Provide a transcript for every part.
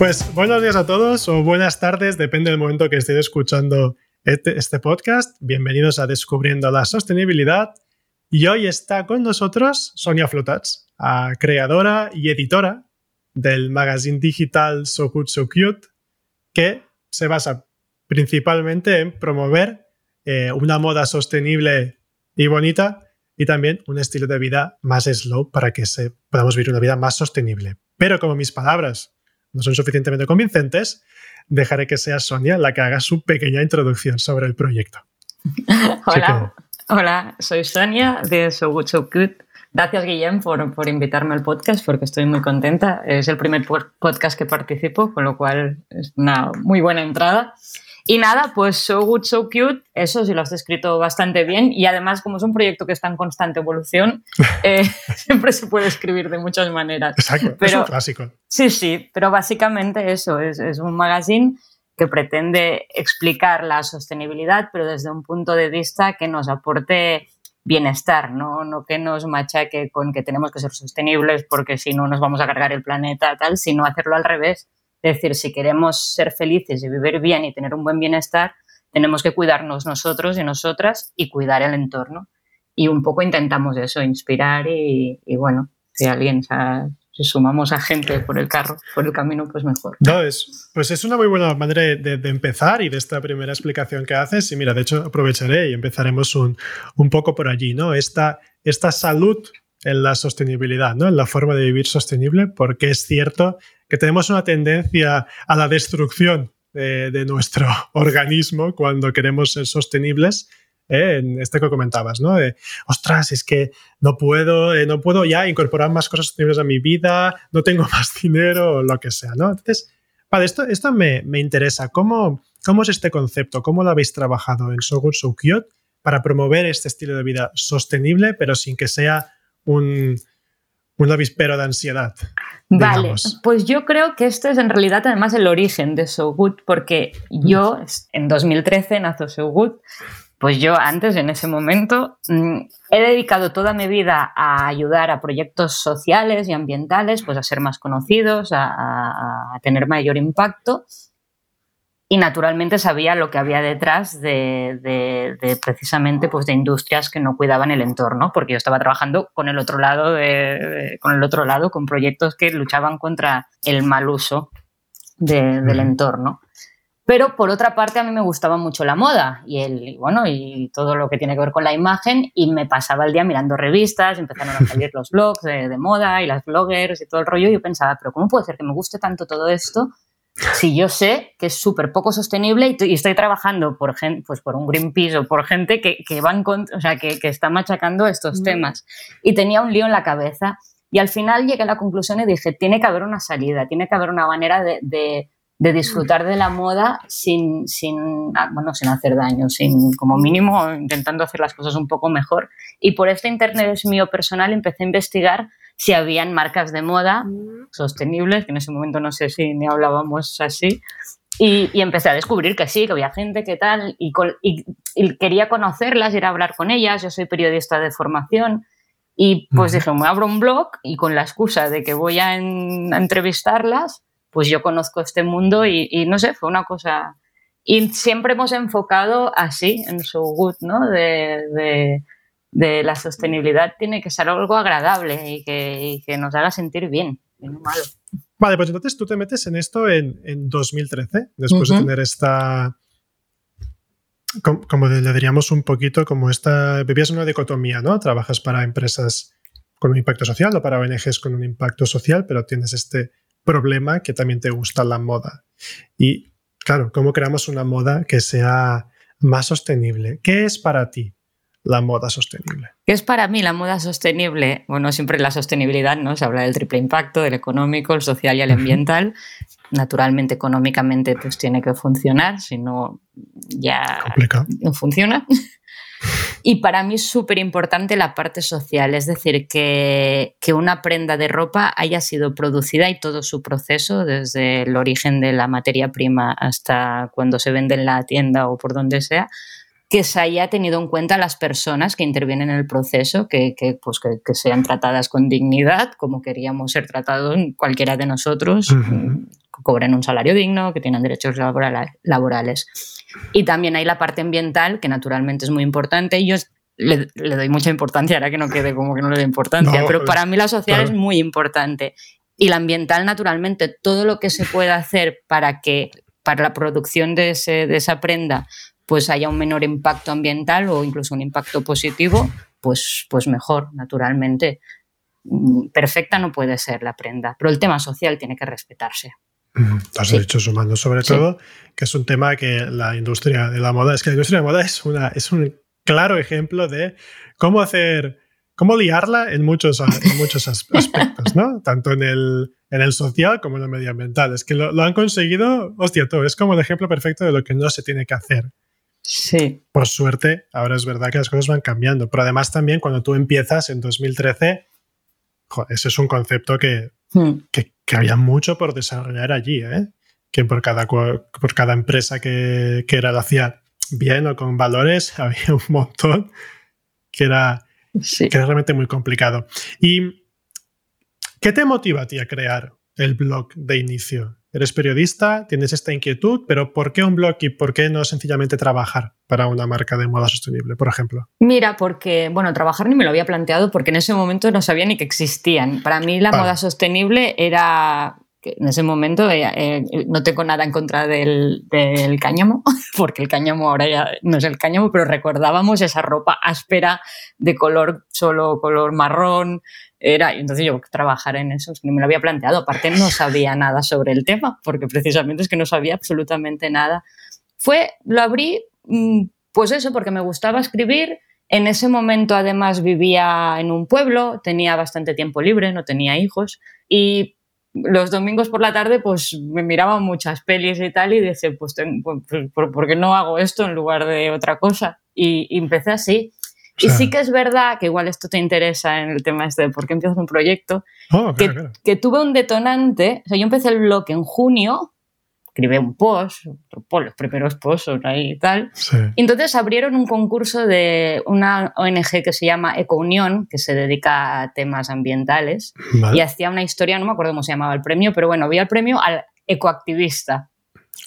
Pues buenos días a todos o buenas tardes, depende del momento que estéis escuchando este, este, podcast. Bienvenidos a Descubriendo la Sostenibilidad. Y hoy está con nosotros Sonia Flotats, creadora y editora del magazine digital So Good So Cute, que se basa principalmente en promover eh, una moda sostenible y bonita y también un estilo de vida más slow para que se, podamos vivir una vida más sostenible. Pero como mis palabras no son suficientemente convincentes, dejaré que sea Sonia la que haga su pequeña introducción sobre el proyecto. Hola, hola, soy Sonia de So Good So Good. Gracias, Guillem, por, por, invitarme al podcast, porque estoy muy contenta. Es el primer podcast que participo, con lo cual es una muy buena entrada. Y nada, pues So Good, So Cute, eso sí lo has descrito bastante bien. Y además, como es un proyecto que está en constante evolución, eh, siempre se puede escribir de muchas maneras. Exacto, pero, es un clásico. Sí, sí, pero básicamente eso, es, es un magazine que pretende explicar la sostenibilidad, pero desde un punto de vista que nos aporte bienestar, ¿no? no que nos machaque con que tenemos que ser sostenibles porque si no nos vamos a cargar el planeta, tal, sino hacerlo al revés es decir, si queremos ser felices y vivir bien y tener un buen bienestar, tenemos que cuidarnos nosotros y nosotras y cuidar el entorno. Y un poco intentamos eso, inspirar y, bueno, si alguien, si sumamos a gente por el carro, por el camino, pues mejor. No, es, pues es una muy buena manera de, empezar y de esta primera explicación que haces. Y mira, de hecho, aprovecharé y empezaremos un, un poco por allí, ¿no? Esta, esta salud en la sostenibilidad, ¿no? En la forma de vivir sostenible, porque es cierto que tenemos una tendencia a la destrucción de, nuestro organismo cuando queremos ser sostenibles. ¿eh? en este que comentabas, ¿no? De, ostras, es que no puedo, eh, no puedo ya incorporar más cosas sostenibles a mi vida, no tengo más dinero o lo que sea, ¿no? Entonces, vale, esto, esto me, me interesa. ¿Cómo, ¿Cómo es este concepto? ¿Cómo lo habéis trabajado en So Good So Cute para promover este estilo de vida sostenible, pero sin que sea un, un avispero de ansiedad. Vale, pues yo creo que este es en realidad además el origen de So Good, porque yo en 2013 nació So Good, pues yo antes, en ese momento, mm, he dedicado toda mi vida a ayudar a proyectos sociales y ambientales, pues a ser más conocidos, a tener mayor impacto y naturalmente sabía lo que había detrás de, precisamente pues de industrias que no cuidaban el entorno, porque yo estaba trabajando con el otro lado, con el otro lado, con proyectos que luchaban contra el mal uso del entorno. Pero por otra parte a mí me gustaba mucho la moda y el bueno y todo lo que tiene que ver con la imagen y me pasaba el día mirando revistas, empezaron a salir los blogs de, de moda y las bloggers y todo el rollo y yo pensaba, pero ¿cómo puede ser que me guste tanto todo esto? Si yo sé que es súper poco sostenible y, estoy trabajando por, pues por un Greenpeace o por gente que, que, van o sea, que, que, está machacando estos temas. Y tenía un lío en la cabeza. Y al final llegué a la conclusión y dije, tiene que haber una salida, tiene que haber una manera de, de, de disfrutar de la moda sin, sin, ah, bueno, sin hacer daño, sin, como mínimo intentando hacer las cosas un poco mejor. Y por este internet mío personal empecé a investigar si habían marcas de moda mm. sostenibles, que en ese momento no sé si ni hablábamos así, y, empecé a descubrir que sí, que había gente que tal, y, quería conocerlas, ir a hablar con ellas, yo soy periodista de formación, y pues dije, me abro un blog y con la excusa de que voy a, entrevistarlas, pues yo conozco este mundo y, no sé, fue una cosa... Y siempre hemos enfocado así, en su good, ¿no? de de la sostenibilidad tiene que ser algo agradable y que, nos haga sentir bien, no malo. Vale, pues entonces tú te metes en esto en, 2013, después de tener esta, como, le diríamos un poquito, como esta, vivías una dicotomía, ¿no? Trabajas para empresas con un impacto social o para ONGs con un impacto social, pero tienes este problema que también te gusta la moda. Y claro, ¿cómo creamos una moda que sea más sostenible? ¿Qué es para ti la moda sostenible? ¿Qué es para mí la moda sostenible? Bueno, siempre la sostenibilidad, ¿no? Se habla del triple impacto, del económico, el social y el ambiental. Naturalmente, económicamente, pues tiene que funcionar, si no, ya no funciona. Y para mí es súper importante la parte social, es decir, que, que, una prenda de ropa haya sido producida y todo su proceso, desde el origen de la materia prima hasta cuando se vende en la tienda o por donde sea, que se haya tenido en cuenta las personas que intervienen en el proceso, que, que pues que, sean tratadas con dignidad, como queríamos ser tratados cualquiera de nosotros, que cobren un salario digno, que tengan derechos laborales. Y también hay la parte ambiental, que naturalmente es muy importante. Yo le, doy mucha importancia, ahora que no quede como que no le doy importancia, pero para mí la social es muy importante. Y la ambiental, naturalmente, todo lo que se pueda hacer para que para la producción de, ese, de esa prenda pues haya un menor impacto ambiental o incluso un impacto positivo, pues, pues mejor, naturalmente. Mm, perfecta no puede ser la prenda, pero el tema social tiene que respetarse. Has derechos humanos, sobre todo, que es un tema que la industria de la moda, es que la industria de la moda es, una, es un claro ejemplo de cómo hacer, cómo liarla en muchos, en muchos aspectos, ¿no? Tanto en el, en el social como en el medioambiental. Es que lo, lo han conseguido, hostia, todo, es como el ejemplo perfecto de lo que no se tiene que hacer. Sí. Por suerte, ahora es verdad que las cosas van cambiando. Pero además también cuando tú empiezas en 2013, ese es un concepto hmm. que, que, había mucho por desarrollar allí, ¿eh? que por cada, por cada empresa que, que era, lo hacía bien o con valores, había un montón que era, que era realmente muy complicado. ¿Y qué te motiva a ti a crear el blog de inicio? Eres periodista, tienes esta inquietud, pero ¿por qué un blog y por qué no sencillamente trabajar para una marca de moda sostenible, por ejemplo? Mira, porque, bueno, trabajar ni me lo había planteado porque en ese momento no sabía ni que existían. Para mí la moda sostenible era en ese momento eh, eh, no tengo nada en contra del, del, cáñamo, porque el cáñamo ahora ya no es el cáñamo, pero recordábamos esa ropa áspera de color solo color marrón, era, entonces yo trabajar en eso, no me lo había planteado. Aparte no sabía nada sobre el tema, porque precisamente es que no sabía absolutamente nada. Fue, lo abrí, mm, pues eso, porque me gustaba escribir. En ese momento además vivía en un pueblo, tenía bastante tiempo libre, no tenía hijos y los domingos por la tarde pues me miraba muchas pelis y tal y dije, pues, pues, pues ¿por, qué no hago esto en lugar de otra cosa? y empecé así. Y sí. que es verdad que igual esto te interesa en el tema este de por qué empiezas un proyecto, oh, que, tuve un detonante, o sea, yo empecé el blog en junio, escribí un post, los primeros posts ahí y tal, y entonces abrieron un concurso de una ONG que se llama Ecounión, que se dedica a temas ambientales, y hacía una historia, no me acuerdo cómo se llamaba el premio, pero bueno, había el premio al ecoactivista.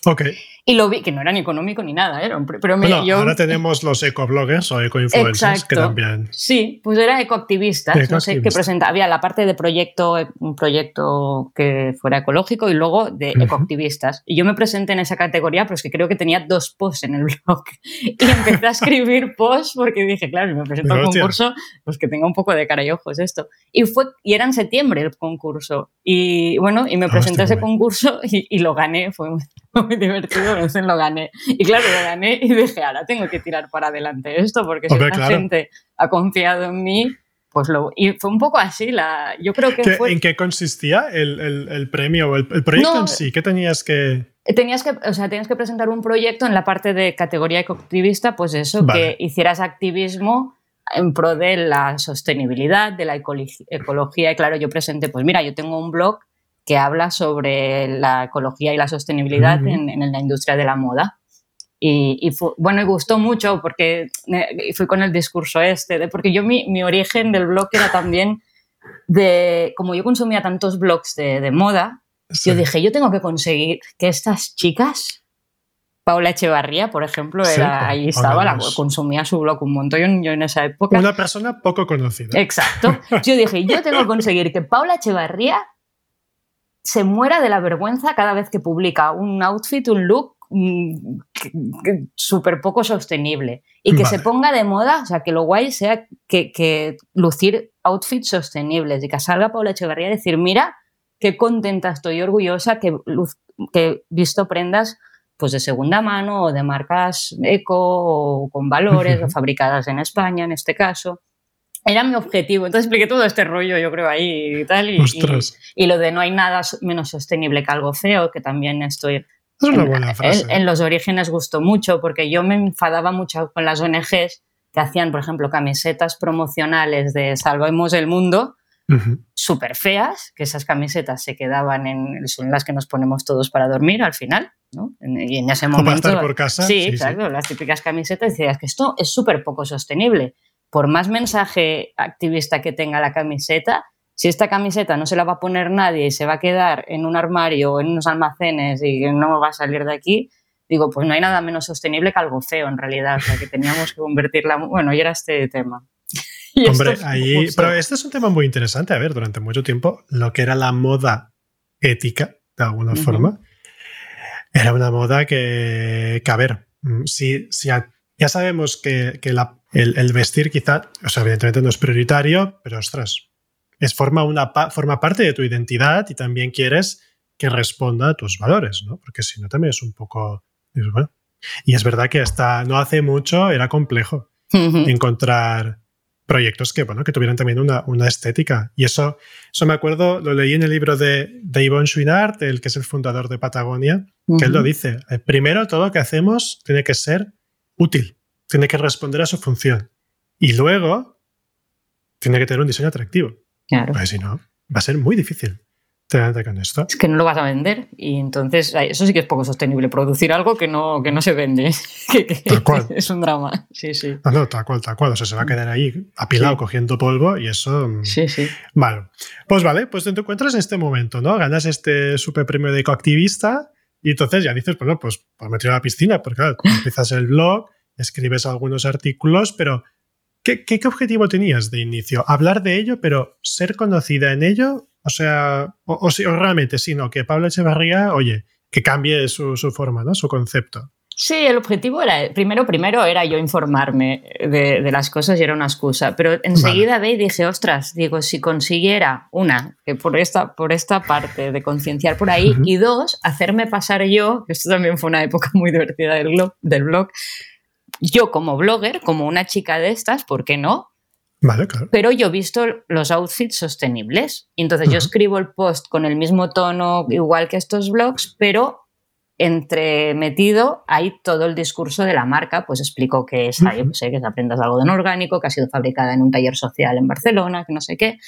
Ok. Y lo vi, que no era ni económico ni nada, ¿eh? pero bueno, ahora tenemos los ecobloggers o ecoinfluencers que también. Sí, pues era ecoactivista, no sé qué presenta. Había la parte de proyecto, un proyecto que fuera ecológico y luego de ecoactivistas. Y yo me presenté en esa categoría, pero es que creo que tenía dos posts en el blog. Y empecé a escribir posts porque dije, claro, si me presento al concurso, pues que tenga un poco de cara y ojos esto. Y, fue, y era en septiembre el concurso. Y bueno, y me presenté a ese concurso y, y lo gané, fue muy divertido lo gané. Y claro, lo gané y dije, ahora tengo que tirar para adelante esto, porque si la gente ha confiado en mí, pues lo... Y fue un poco así, la, yo creo que ¿En qué consistía el, el, premio o el, proyecto en sí? ¿Qué tenías que...? Tenías que, o sea, tenías que presentar un proyecto en la parte de categoría ecoactivista, pues eso, que hicieras activismo en pro de la sostenibilidad, de la ecología. Y claro, yo presenté, pues mira, yo tengo un blog que habla sobre la ecología y la sostenibilidad en, la industria de la moda. Y, bueno, y gustó mucho porque fui con el discurso este, de, porque yo mi, mi, origen del blog era también de, como yo consumía tantos blogs de, de moda, yo dije, yo tengo que conseguir que estas chicas, Paula Echevarría, por ejemplo, era, ahí estaba, la, consumía su blog un montón yo, en esa época. Una persona poco conocida. Exacto. Yo dije, yo tengo que conseguir que Paula Echevarría se muera de la vergüenza cada vez que publica un outfit, un look mm, súper poco sostenible. Y que se ponga de moda, o sea, que lo guay sea que, lucir outfits sostenibles y que salga Paula Echeverría a decir, mira, qué contenta estoy, orgullosa que, que he visto prendas pues de segunda mano o de marcas eco o con valores o fabricadas en España en este caso. Era mi objetivo. Entonces expliqué todo este rollo, yo creo, ahí y tal. Y, y, lo de no hay nada menos sostenible que algo feo, que también estoy... Es una buena frase. En, los orígenes gustó mucho porque yo me enfadaba mucho con las ONGs que hacían, por ejemplo, camisetas promocionales de Salvemos el Mundo, súper feas, que esas camisetas se quedaban en, son las que nos ponemos todos para dormir al final, ¿no? Y en ese momento... para estar por casa. Sí, exacto, las típicas camisetas, decías que esto es súper poco sostenible por más mensaje activista que tenga la camiseta, si esta camiseta no se la va a poner nadie y se va a quedar en un armario o en unos almacenes y no va a salir de aquí, digo, pues no hay nada menos sostenible que algo feo en realidad, o sea, que teníamos que convertirla, bueno, y era este tema. Hombre, ahí, pero este es un tema muy interesante, a ver, durante mucho tiempo lo que era la moda ética, de alguna forma, era una moda que, que a ver, mm, si, si ya sabemos que, la, el, vestir quizá, o sea, evidentemente no es prioritario, pero ostras, es forma, una, forma parte de tu identidad y también quieres que responda a tus valores, ¿no? Porque si no también es un poco... Bueno. Y es verdad que hasta no hace mucho era complejo encontrar proyectos que, bueno, que tuvieran también una, una, estética. Y eso, eso me acuerdo, lo leí en el libro de, de Yvonne Chouinard, el que es el fundador de Patagonia, que él lo dice. Eh, primero, todo lo que hacemos tiene que ser útil, tiene que responder a su función. Y luego tiene que tener un diseño atractivo. Claro. Porque si no, va a ser muy difícil con esto. Es que no lo vas a vender y entonces eso sí que es poco sostenible, producir algo que no, que no se vende. tal cual. Es un drama. Sí, sí. No, no, tal cual, tal cual. O sea, se va a quedar ahí apilado cogiendo polvo y eso. Mm, sí, sí. Vale. Pues vale, pues te encuentras en este momento, ¿no? Ganas este super premio de ecoactivista y entonces ya dices, bueno, pues, pues me tiro a la piscina, porque claro, empiezas el blog, escribes algunos artículos, pero ¿qué, ¿qué, objetivo tenías de inicio? Hablar de ello, pero ser conocida en ello, o sea, o, o, o realmente, sino que Pablo Echevarría, oye, que cambie su, su forma, ¿no? Su concepto. Sí, el objetivo era, primero, primero era yo informarme de, las cosas y era una excusa, pero enseguida ve y dije, ostras, digo, si consiguiera, una, que por esta, por esta parte de concienciar por ahí, y dos, hacerme pasar yo, que esto también fue una época muy divertida del blog, del blog yo como blogger, como una chica de estas, ¿por qué no? Vale, claro. Pero yo he visto los outfits sostenibles. Entonces yo escribo el post con el mismo tono, igual que estos blogs, pero entremetido hay todo el discurso de la marca, pues explico que es, ahí, pues, que aprendas algo de orgánico, que ha sido fabricada en un taller social en Barcelona, que no sé qué.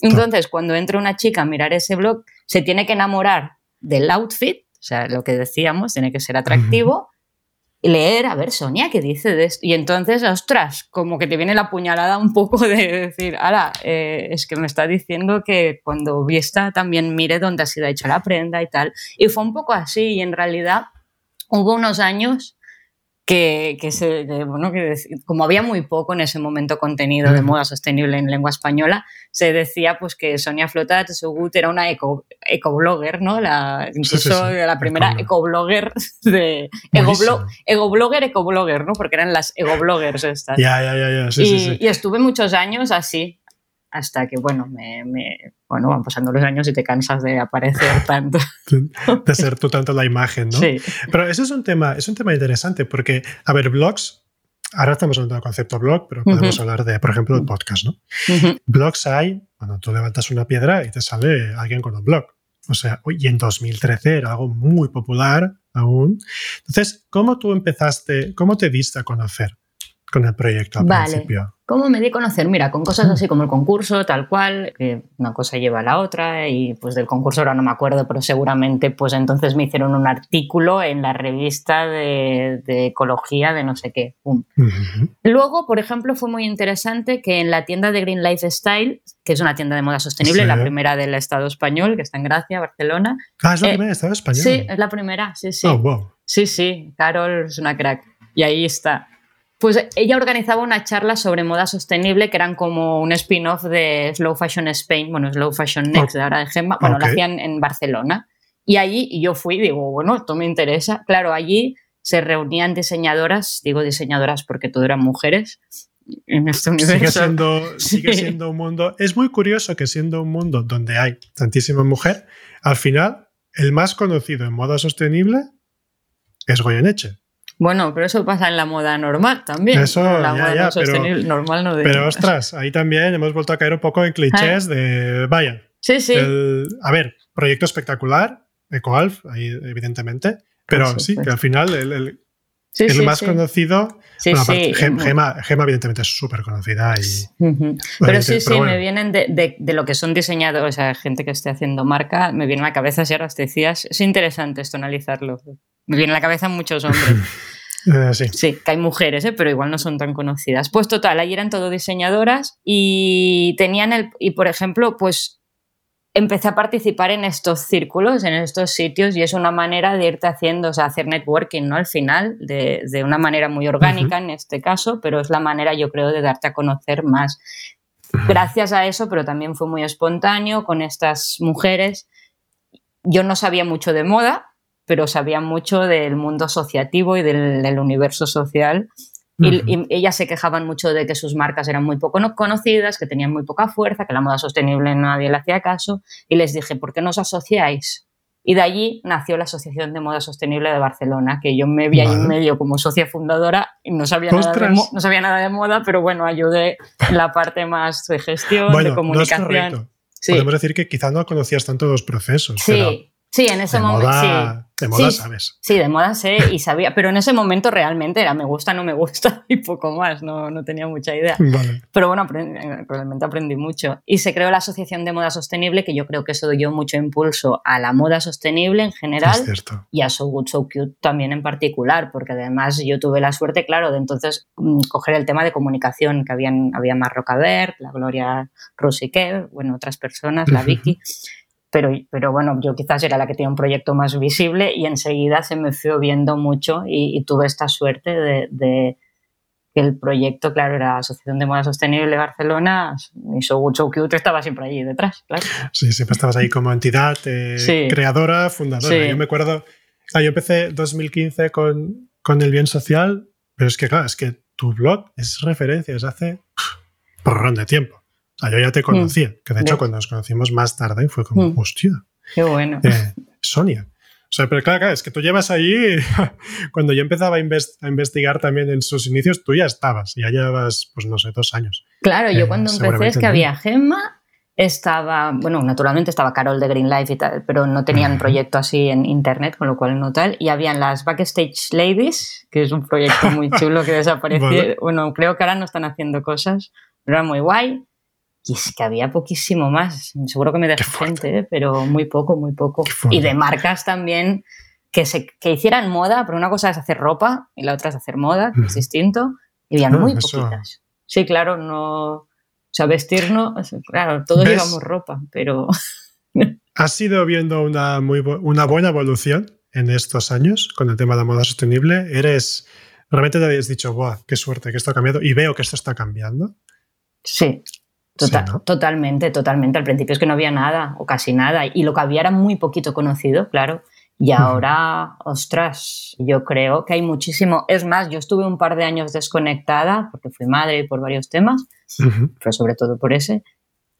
Entonces, cuando entra una chica a mirar ese blog, se tiene que enamorar del outfit, o sea, lo que decíamos, tiene que ser atractivo, leer, a ver, Sonia, ¿qué dice de esto? Y entonces, ostras, como que te viene la puñalada un poco de decir, ahora, eh, es que me está diciendo que cuando vista también mire dónde ha sido hecha la prenda y tal. Y fue un poco así, y en realidad hubo unos años que, que, se, bueno, que como había muy poco en ese momento contenido de moda sostenible en lengua española, se decía pues que Sonia Flotat Sugut era una eco, ecoblogger, ¿no? La, incluso la primera ecoblogger de egoblog, egoblogger, ecoblogger, ¿no? Porque eran las egobloggers estas. Ya, ya, ya, ya. Sí, y, sí, sí. y estuve muchos años así, hasta que, bueno, me, bueno, van pasando los años y te cansas de aparecer tanto. de ser tú tanto la imagen, ¿no? Sí. Pero eso es un tema, es un tema interesante porque, a ver, blogs, ahora estamos hablando del concepto blog, pero podemos hablar de, por ejemplo, el podcast, ¿no? Blogs hay, bueno, tú levantas una piedra y te sale alguien con un blog. O sea, y en 2013 era algo muy popular aún. Entonces, ¿cómo tú empezaste, cómo te diste a conocer? Con el proyecto al vale. principio? ¿Cómo me di a conocer? Mira, con cosas así como el concurso, tal cual, que una cosa lleva a la otra y pues del concurso ahora no me acuerdo, pero seguramente pues entonces me hicieron un artículo en la revista de, ecología de no sé qué. Luego, por ejemplo, fue muy interesante que en la tienda de Green Lifestyle, que es una tienda de moda sostenible, la primera del Estado español, que está en Gracia, Barcelona. Ah, es la eh, primera del Estado español. Sí, es la primera, sí, sí. Oh, wow. Sí, sí, Carol es una crack. Y ahí está. Pues ella organizaba una charla sobre moda sostenible que eran como un spin-off de Slow Fashion Spain, bueno, Slow Fashion Next de ahora de Gemma, bueno, lo hacían en Barcelona. Y allí yo fui, digo, bueno, esto me interesa. Claro, allí se reunían diseñadoras, digo diseñadoras porque todo eran mujeres en este universo. Sigue siendo, sigue siendo un mundo. Es muy curioso que siendo un mundo donde hay tantísima mujer, al final el más conocido en moda sostenible es Goyeneche. Bueno, pero eso pasa en la moda normal también. Eso, la moda ya, sostenible normal no de... Pero ostras, ahí también hemos vuelto a caer un poco en clichés de, vaya. Sí, sí. a ver, proyecto espectacular, EcoAlf, ahí evidentemente, pero sí, que al final el, el, más conocido. Gema, evidentemente, es súper conocida. Y, Pero sí, sí, me vienen de, lo que son diseñadores, o sea, gente que esté haciendo marca, me viene a la cabeza, si ahora te decías, es interesante esto analizarlo. Me viene a la cabeza muchos hombres. Eh, sí. sí. que hay mujeres, ¿eh? pero igual no son tan conocidas. Pues total, ahí eran todo diseñadoras y tenían el, y por ejemplo, pues empecé a participar en estos círculos, en estos sitios, y es una manera de irte haciendo, o sea, hacer networking, ¿no? Al final, de, una manera muy orgánica en este caso, pero es la manera, yo creo, de darte a conocer más. Gracias a eso, pero también fue muy espontáneo con estas mujeres. Yo no sabía mucho de moda, pero sabía mucho del mundo asociativo y del y social y, ellas se quejaban mucho de que sus marcas eran muy poco conocidas, que tenían muy poca fuerza, que la moda sostenible nadie le hacía caso. Y les dije, ¿por qué no os asociáis? Y de allí nació la Asociación de Moda Sostenible de Barcelona, que yo me vi ahí en medio como socia fundadora y no sabía, nada de, no sabía nada de moda, pero bueno, ayudé en la parte más de gestión, de comunicación. Podemos decir que quizá no conocías tanto los procesos. Sí, Sí, en ese momento. Sí. De moda sabes. Sí, de moda sé y sabía, pero en ese momento realmente era me gusta, no me gusta y poco más, no, no tenía mucha idea. Pero bueno, realmente aprendí mucho. Y se creó la Asociación de Moda Sostenible, que yo creo que eso dio mucho impulso a la moda sostenible en general y a So Good So Cute también en particular, porque además yo tuve la suerte, claro, de entonces mm, coger el tema de comunicación, que habían, había Marroca Ver, la Gloria Rusique, bueno, otras personas, la Vicky pero, bueno, yo quizás era la que tenía un proyecto más visible y enseguida se me fue viendo mucho y, tuve esta suerte de, que el proyecto, claro, era Asociación de Moda Sostenible Barcelona y So Cute estaba siempre allí detrás, claro. Sí, siempre estabas ahí como entidad eh, creadora, fundadora. Yo me acuerdo, yo empecé 2015 con, con el bien social, pero es que claro, es que tu blog es referencia desde hace porrón de tiempo. Ah, yo ya te conocía, que de hecho cuando nos conocimos más tarde fue como, mm. hostia. Qué bueno. Eh, Sonia. O sea, pero claro, es que tú llevas ahí, cuando yo empezaba a, investigar también en sus inicios, tú ya estabas, ya llevas, pues no sé, dos años. Claro, yo eh, cuando empecé es que había Gemma, estaba, bueno, naturalmente estaba Carol de Green Life y tal, pero no tenían proyecto así en internet, con lo cual no tal. Y habían las Backstage Ladies, que es un proyecto muy chulo que desapareció. Bueno, creo que ahora no están haciendo cosas, pero era muy guay. Y es que había poquísimo más. Seguro que me dejé gente, ¿eh? pero muy poco, muy poco. Y de marcas también que, se, que hicieran moda, pero una cosa es hacer ropa y la otra es hacer moda, que es distinto. Y había muy poquitas. Sí, claro, no. O sea, vestirnos, claro, todos llevamos ropa, pero. ¿Has ido viendo una, muy, una buena evolución en estos años con el tema de la moda sostenible? ¿Eres. ¿Realmente te habías dicho, ¡buah, qué suerte que esto ha cambiado! Y veo que esto está cambiando. Sí, Totalmente, totalmente. Al principio es que no había nada o casi nada y lo que había era muy poquito conocido, claro. Y ahora, ostras, yo creo que hay muchísimo. Es más, yo estuve un par de años desconectada porque fui madre por varios temas, pero sobre todo por ese.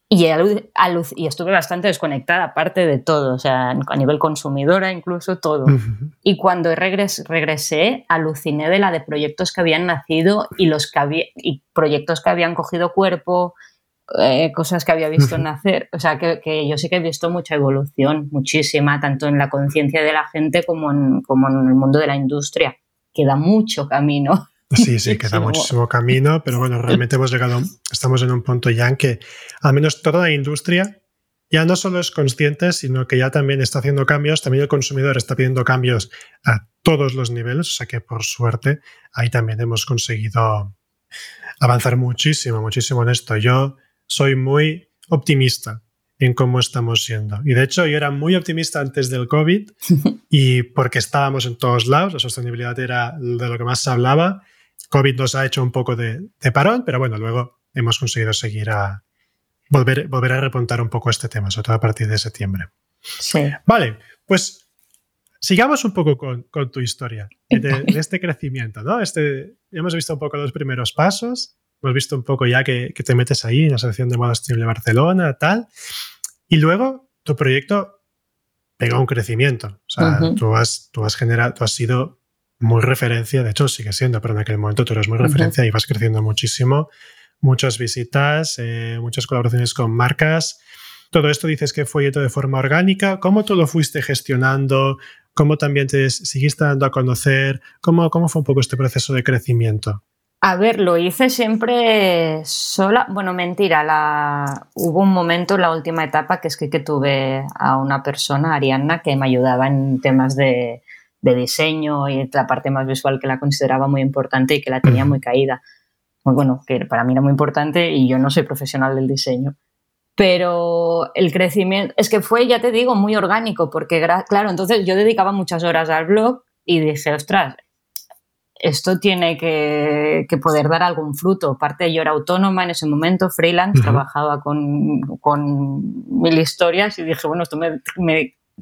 Y, y, estuve bastante desconectada, aparte de todo, o sea, a nivel consumidora, incluso todo. Y cuando regresé, aluciné de la de proyectos que habían nacido y, los que había, y proyectos que habían cogido cuerpo, eh, cosas que había visto nacer. O sea, que, yo sí que he visto mucha evolución, muchísima, tanto en la conciencia de la gente como en, como en el mundo de la industria. Queda mucho camino. Sí, sí, queda muchísimo camino, pero bueno, realmente hemos llegado, estamos en un punto ya en que al menos toda la industria ya no solo es consciente, sino que ya también está haciendo cambios, también el consumidor está pidiendo cambios a todos los niveles, o sea que por suerte ahí también hemos conseguido avanzar muchísimo, muchísimo en esto. Yo soy muy optimista en cómo estamos siendo. Y de hecho yo era muy optimista antes del COVID y porque estábamos en todos lados, la sostenibilidad era de lo que más se hablaba. COVID nos ha hecho un poco de, parón, pero bueno, luego hemos conseguido seguir a volver, volver a repuntar un poco este tema, sobre todo a partir de septiembre. Sí. Vale, pues sigamos un poco con, con tu historia de, este crecimiento, ¿no? Este, hemos visto un poco los primeros pasos, Hemos visto un poco ya que, te metes ahí en la Asociación de Moda Sostenible Barcelona, tal. Y luego tu proyecto pega un crecimiento. O sea, tú, has, tú, has generado, tú has sido muy referencia, de hecho sigue siendo, pero en aquel momento tú eres muy referencia y vas creciendo muchísimo. Muchas visitas, eh, muchas colaboraciones con marcas. Todo esto dices que fue de forma orgánica. ¿Cómo tú lo fuiste gestionando? ¿Cómo también te seguiste dando a conocer? ¿Cómo, cómo fue un poco este proceso de crecimiento? A ver, lo hice siempre sola. Bueno, mentira, la... hubo un momento en la última etapa que es que, que tuve a una persona, Arianna, que me ayudaba en temas de, de, diseño y la parte más visual que la consideraba muy importante y que la tenía muy caída. Bueno, que para mí era muy importante y yo no soy profesional del diseño. Pero el crecimiento, es que fue, ya te digo, muy orgánico, porque claro, entonces yo dedicaba muchas horas al blog y dije, ostras, esto tiene que, poder dar algún fruto. Aparte, yo era autónoma en ese momento, freelance, trabajaba con, mil historias y dije, bueno, esto me,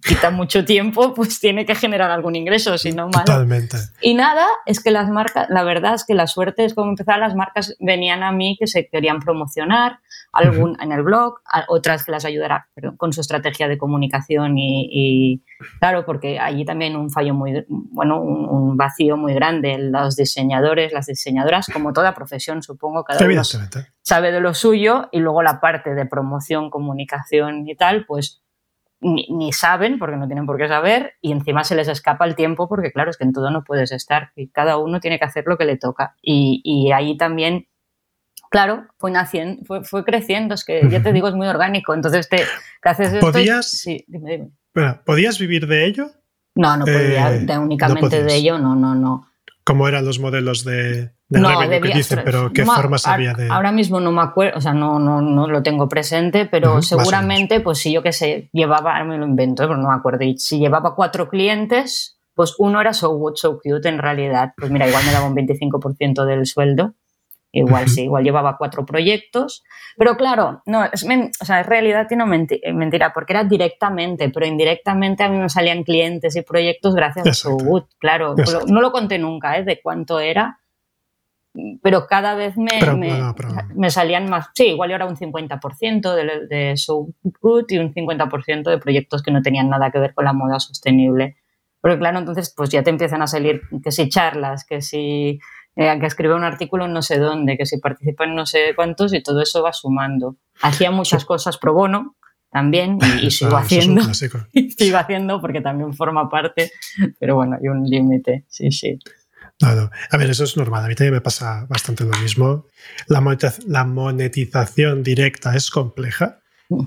quita mucho tiempo, pues tiene que generar algún ingreso, si no mal. Totalmente. Y nada, es que las marcas, la verdad es que la suerte es como empezar, las marcas venían a mí que se querían promocionar algún en el blog, otras que las ayudara con su estrategia de comunicación y, claro, porque allí también un fallo muy, bueno, un, vacío muy grande. Los diseñadores, las diseñadoras, como toda profesión, supongo, cada uno sabe de lo suyo y luego la parte de promoción, comunicación y tal, pues ni, saben, porque no tienen por qué saber, y encima se les escapa el tiempo, porque claro, es que en todo no puedes estar, y cada uno tiene que hacer lo que le toca. Y, y ahí también claro, fue naciendo, fue, fue, creciendo, es que ya te digo, es muy orgánico. Entonces, te, haces esto ¿Podías, sí, dime, dime. ¿Podías vivir de ello? No, no podía eh, únicamente de ello, no, no, no. ¿Cómo eran los modelos de, de no, que dicen, pero qué formas había de...? Ahora mismo no me acuerdo, o sea, no, no, no lo tengo presente, pero seguramente, pues si yo qué sé, llevaba, ahora me lo invento, pero no me acuerdo, y si llevaba cuatro clientes, pues uno era So Good, So Cute en realidad, pues mira, igual me daba un 25% del sueldo Igual sí, igual llevaba cuatro proyectos. Pero claro, no, es, o sea, en realidad tiene mentira, porque era directamente, pero indirectamente a mí me salían clientes y proyectos gracias a su Claro, no lo conté nunca, ¿eh? De cuánto era, pero cada vez me, me, salían más. Sí, igual era un 50% de, de So y un 50% de proyectos que no tenían nada que ver con la moda sostenible. Pero claro, entonces pues ya te empiezan a salir que si charlas, que si eh, que escribe un artículo en no sé dónde, que si participa en no sé cuántos y todo eso va sumando. Hacía muchas cosas pro bono también y, sigo haciendo. sigo haciendo porque también forma parte, pero bueno, hay un límite, sí, sí. A ver, eso es normal. A mí también me pasa bastante lo mismo. La, monetización directa es compleja,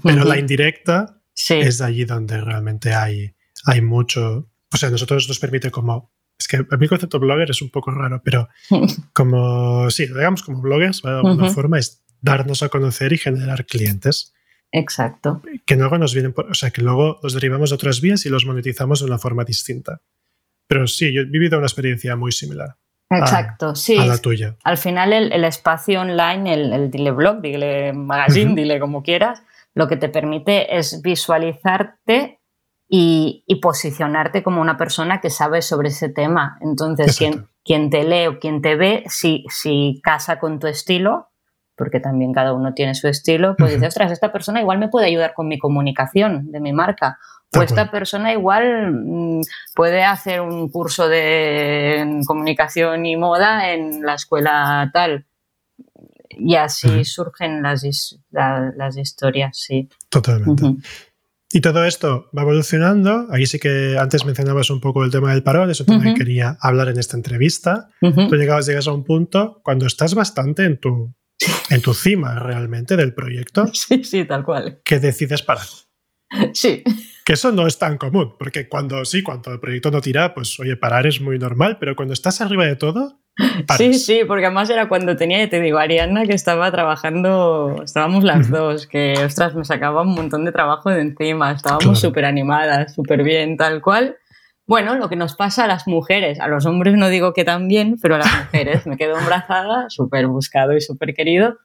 pero la indirecta es allí donde realmente hay, hay mucho. O sea, nosotros nos permite como es que a mí el concepto blogger es un poco raro, pero como, sí, digamos como bloggers, de alguna forma, es darnos a conocer y generar clientes. Exacto. Que luego nos vienen, por, o sea, que luego los derivamos de otras vías y los monetizamos de una forma distinta. Pero sí, yo he vivido una experiencia muy similar. Exacto, sí. A la tuya. Al final, el, espacio online, el, el, dile blog, dile magazine, dile como quieras, lo que te permite es visualizarte y, posicionarte como una persona que sabe sobre ese tema. Entonces, quien, quien, te lee o quien te ve, si, si casa con tu estilo, porque también cada uno tiene su estilo, pues dice, ostras, esta persona igual me puede ayudar con mi comunicación de mi marca. O esta persona igual mm, puede hacer un curso de comunicación y moda en la escuela tal. Y así surgen las, las historias, sí. Totalmente. Y todo esto va evolucionando. Ahí sí que antes mencionabas un poco el tema del parón, eso también quería hablar en esta entrevista. Tú llegabas, llegas a un punto cuando estás bastante en tu, en tu cima realmente del proyecto. Sí, sí, tal cual. Que decides parar. Sí. Que eso no es tan común, porque cuando sí, cuando el proyecto no tira, pues oye, parar es muy normal, pero cuando estás arriba de todo, Sí, sí, porque además era cuando tenía, te digo, Ariana, que estaba trabajando, estábamos las dos, que ostras, me sacaba un montón de trabajo de encima, estábamos súper animadas, súper bien, tal cual. Bueno, lo que nos pasa a las mujeres, a los hombres no digo que también, pero a las mujeres me quedo embarazada, súper buscado y súper querido.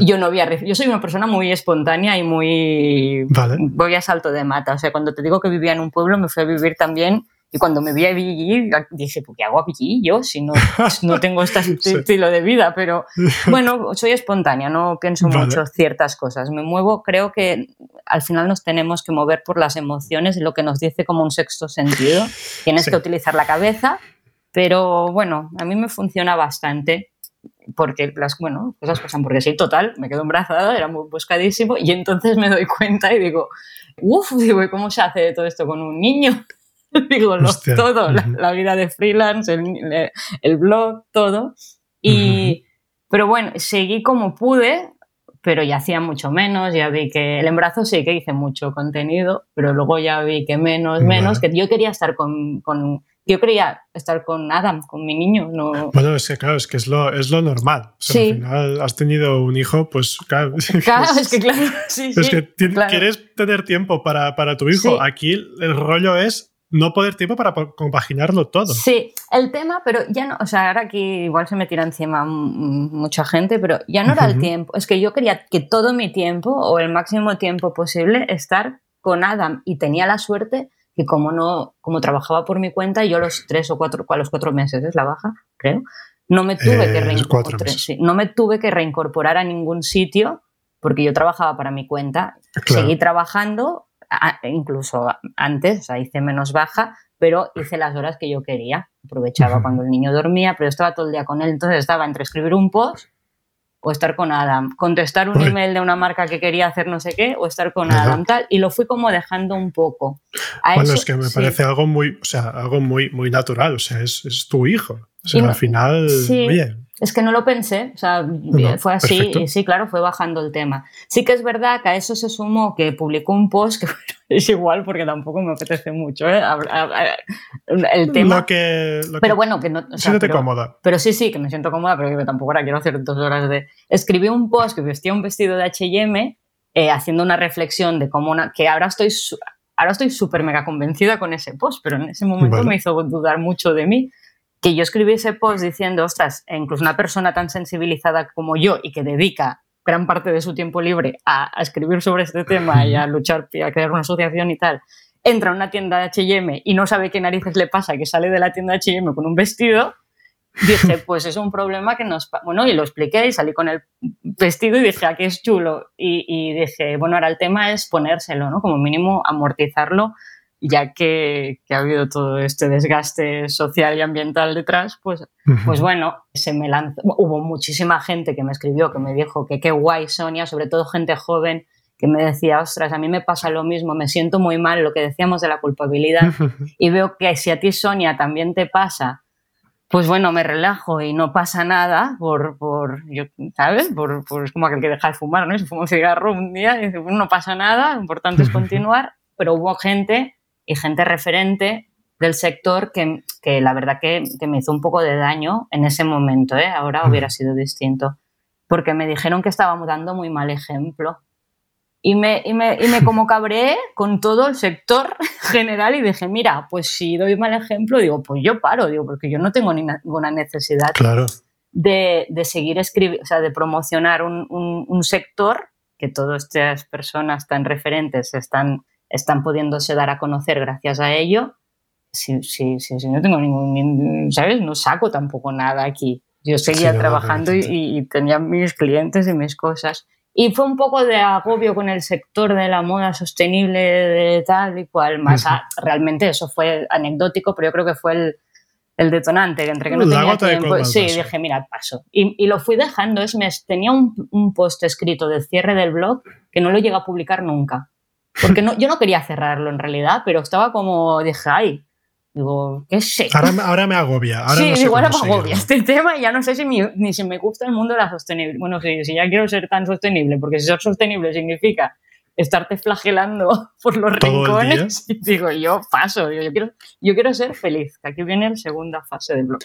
Yo no había, yo soy una persona muy espontánea y muy voy a salto de mata. O sea, cuando te digo que vivía en un pueblo, me fui a vivir también y cuando me vi allí, dije, ¿por qué hago aquí yo si no, no tengo este estilo de vida? Pero bueno, soy espontánea, no pienso mucho ciertas cosas. Me muevo, creo que al final nos tenemos que mover por las emociones, lo que nos dice como un sexto sentido. Tienes que utilizar la cabeza, Pero bueno, a mí me funciona bastante porque las bueno, cosas pasan porque sí, total, me quedo embarazada, era muy buscadísimo y entonces me doy cuenta y digo, uff, digo, cómo se hace todo esto con un niño? digo, todo, la, vida de freelance, el, el blog, todo. Y, Pero bueno, seguí como pude, pero ya hacía mucho menos, ya vi que el embarazo sí que hice mucho contenido, pero luego ya vi que menos, menos, que yo quería estar con, con yo quería estar con Adam, con mi niño. No... Bueno, es que claro, es que es lo, es lo normal. sí. Al final has tenido un hijo, pues claro. Claro, es, que claro, sí, Es que quieres tener tiempo para, para tu hijo. Aquí el rollo es no poder tiempo para compaginarlo todo. Sí, el tema, pero ya no, o sea, ahora aquí igual se me tira encima mucha gente, pero ya no era el tiempo, es que yo quería que todo mi tiempo o el máximo tiempo posible estar con Adam y tenía la suerte que como no, como trabajaba por mi cuenta, yo los tres o cuatro, a los cuatro meses es la baja, creo, no me tuve que eh, reincorporar, no me tuve que reincorporar a ningún sitio porque yo trabajaba para mi cuenta, seguí trabajando incluso antes, o sea, hice menos baja, pero hice las horas que yo quería. Aprovechaba cuando el niño dormía, pero estaba todo el día con él. Entonces estaba entre escribir un post o estar con Adam, contestar un email de una marca que quería hacer no sé qué o estar con Adam tal y lo fui como dejando un poco. bueno, es que me parece algo muy, o sea, algo muy, muy natural, o sea, es, es tu hijo. O sea, al final, oye, es que no lo pensé, o sea, fue así y sí, claro, fue bajando el tema. Sí que es verdad que a eso se sumó que publicó un post que es igual porque tampoco me apetece mucho ¿eh? el tema. que, pero bueno, que no. Siéntete cómoda. Pero sí, sí, que me siento cómoda, pero que tampoco ahora quiero hacer dos horas de. Escribí un post que vestía un vestido de HM haciendo una reflexión de cómo una, que ahora estoy ahora estoy súper mega convencida con ese post, pero en ese momento me hizo dudar mucho de mí que yo escribí ese post diciendo, ostras, incluso una persona tan sensibilizada como yo y que dedica gran parte de su tiempo libre a, escribir sobre este tema y a luchar, y a crear una asociación y tal, entra a una tienda de H&M y no sabe qué narices le pasa, que sale de la tienda de H&M con un vestido, dije, pues es un problema que nos... Bueno, y lo expliqué y salí con el vestido y dije, aquí es chulo. Y, y dije, bueno, ahora el tema es ponérselo, ¿no? Como mínimo amortizarlo ya que, ha habido todo este desgaste social y ambiental detrás, pues, pues bueno, se me lanzó. Hubo muchísima gente que me escribió, que me dijo que qué guay Sonia, sobre todo gente joven, que me decía, ostras, a mí me pasa lo mismo, me siento muy mal, lo que decíamos de la culpabilidad, y veo que si a ti Sonia también te pasa, pues bueno, me relajo y no pasa nada por, por ¿sabes? Por, por, es como aquel que deja de fumar, ¿no? Si fuma un cigarro un día y dice, no pasa nada, lo importante es continuar, pero hubo gente y gente referente del sector que, que la verdad que, que, me hizo un poco de daño en ese momento, ¿eh? ahora hubiera sido distinto, porque me dijeron que estábamos dando muy mal ejemplo. Y me, y me, y me como cabré con todo el sector general y dije, mira, pues si doy mal ejemplo, digo, pues yo paro, digo, porque yo no tengo ninguna necesidad claro. de, de, seguir escribiendo, o sea, de promocionar un, un, un sector que todas estas personas tan referentes están están pudiéndose dar a conocer gracias a ello. Si, si, si, no tengo ningún, ¿sabes? No saco tampoco nada aquí. Yo seguía trabajando y, tenía mis clientes y mis cosas. Y fue un poco de agobio con el sector de la moda sostenible, de tal y cual. Más realmente eso fue anecdótico, pero yo creo que fue el, el detonante, entre que no tenía tiempo. Sí, dije, mira, paso. Y, y, lo fui dejando. Es, me, tenía un, un, post escrito de cierre del blog que no lo llegué a publicar nunca. Porque no, yo no quería cerrarlo en realidad, pero estaba como, dije, ay, digo, qué sé. Ahora, ahora me agobia. Ahora sí, no sé igual me agobia este tema y ya no sé si ni si me gusta el mundo de la sostenibilidad. Bueno, si, si ya quiero ser tan sostenible, porque si ser sostenible significa estarte flagelando por los rincones, digo, yo paso, yo, quiero, yo quiero ser feliz. Aquí viene la segunda fase del blog.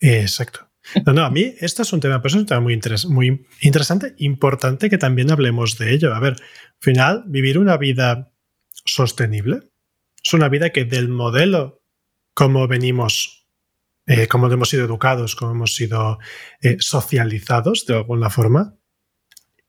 Exacto. No, no, a mí esto es un tema, pues es un tema muy, muy interesante, importante que también hablemos de ello. A ver, al final, vivir una vida sostenible es una vida que del modelo como venimos, eh, como hemos sido educados, como hemos sido eh, socializados de alguna forma,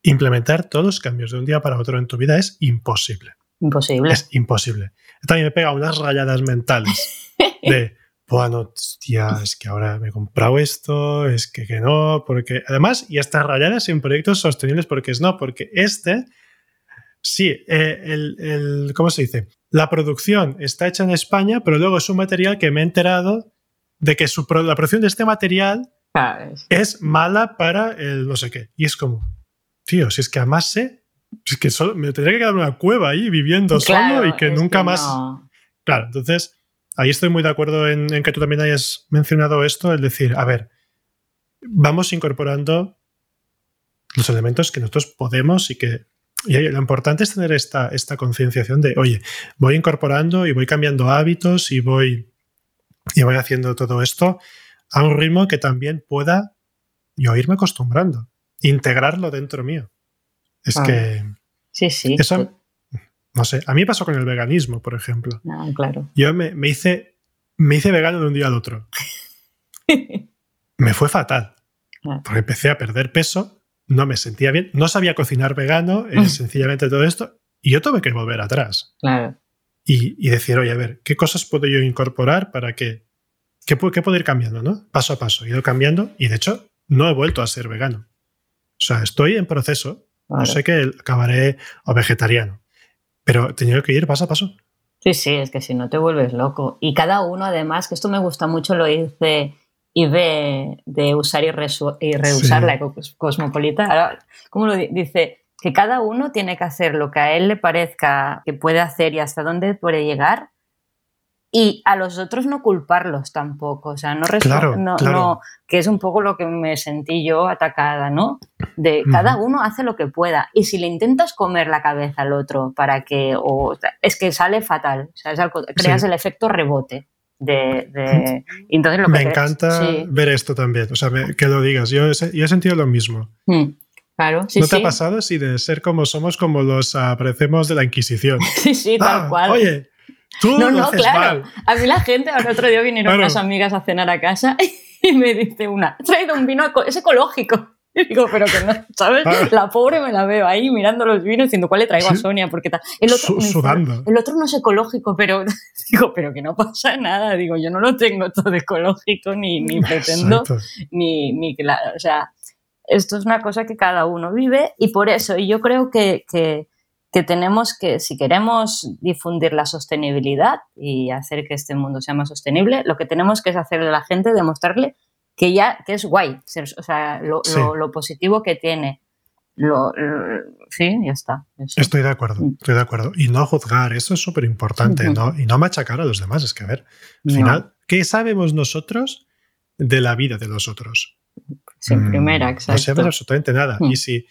implementar todos los cambios de un día para otro en tu vida es imposible. Imposible. Es imposible. También me pega unas rayadas mentales de bueno, tía, es que ahora me he comprado esto, es que, que no, porque además, y estas rayadas en proyectos sostenibles, porque es no, porque este, sí, eh, el, el, ¿cómo se dice? La producción está hecha en España, pero luego es un material que me he enterado de que su, la producción de este material es mala para el no sé qué. Y es como, tío, si es que además sé, es que solo, me tendría que quedar una cueva ahí viviendo solo y que nunca más... Claro, entonces ahí estoy muy de acuerdo en, que tú también hayas mencionado esto, el decir, a ver, vamos incorporando los elementos que nosotros podemos y que y lo importante es tener esta, esta concienciación de, oye, voy incorporando y voy cambiando hábitos y voy, y voy haciendo todo esto a un ritmo que también pueda yo irme acostumbrando, integrarlo dentro mío. Es que... Sí, sí. Eso, no sé, a mí pasó con el veganismo, por ejemplo. Ah, claro. Yo me, hice, me hice vegano de un día al otro. me fue fatal. Ah. Porque empecé a perder peso, no me sentía bien, no sabía cocinar vegano, eh, sencillamente todo esto, y yo tuve que volver atrás. Claro. Y, y, decir, oye, a ver, ¿qué cosas puedo yo incorporar para que, qué, qué puedo ir cambiando, ¿no? Paso a paso, he ido cambiando y de hecho no he vuelto a ser vegano. O sea, estoy en proceso. No sé que acabaré o vegetariano. Pero tenido que ir paso a paso. Sí, sí, es que si no te vuelves loco. Y cada uno, además, que esto me gusta mucho, lo dice ve de usar y, reusar la cosmopolita. ¿Cómo lo dice? Que cada uno tiene que hacer lo que a él le parezca que puede hacer y hasta dónde puede llegar y a los otros no culparlos tampoco, o sea, no, claro, no, que es un poco lo que me sentí yo atacada, ¿no? De cada uno hace lo que pueda y si le intentas comer la cabeza al otro para que, o, es que sale fatal, o sea, creas el efecto rebote. De, entonces lo me encanta ver esto también, o sea, que lo digas, yo, yo he sentido lo mismo. Mm, claro, sí, ¿No te ha pasado así de ser como somos como los aparecemos de la Inquisición? Sí, sí, tal ah, cual. Oye, no, no, claro. A mí la gente, el otro día vinieron unas amigas a cenar a casa y me dice una, traído un vino, es ecológico. Y digo, pero que no, ¿sabes? La pobre me la veo ahí mirando los vinos diciendo, ¿cuál le traigo a Sonia? Porque el otro, Sudando. el otro no es ecológico, pero digo, pero que no pasa nada. Digo, yo no lo tengo todo ecológico, ni, ni pretendo, ni, ni la, o sea, esto es una cosa que cada uno vive y por eso, y yo creo que, que que tenemos que, si queremos difundir la sostenibilidad y hacer que este mundo sea más sostenible, lo que tenemos que es hacerle a la gente, demostrarle que ya que es guay, o sea, lo, positivo que tiene. Lo, sí, ya está. Estoy de acuerdo, mm. estoy de acuerdo. Y no juzgar, eso es súper importante, ¿no? Y no machacar a los demás. Es que, a ver, al final, ¿qué sabemos nosotros de la vida de los otros? Sin primera, exacto. No sabemos absolutamente nada. Mm. Y si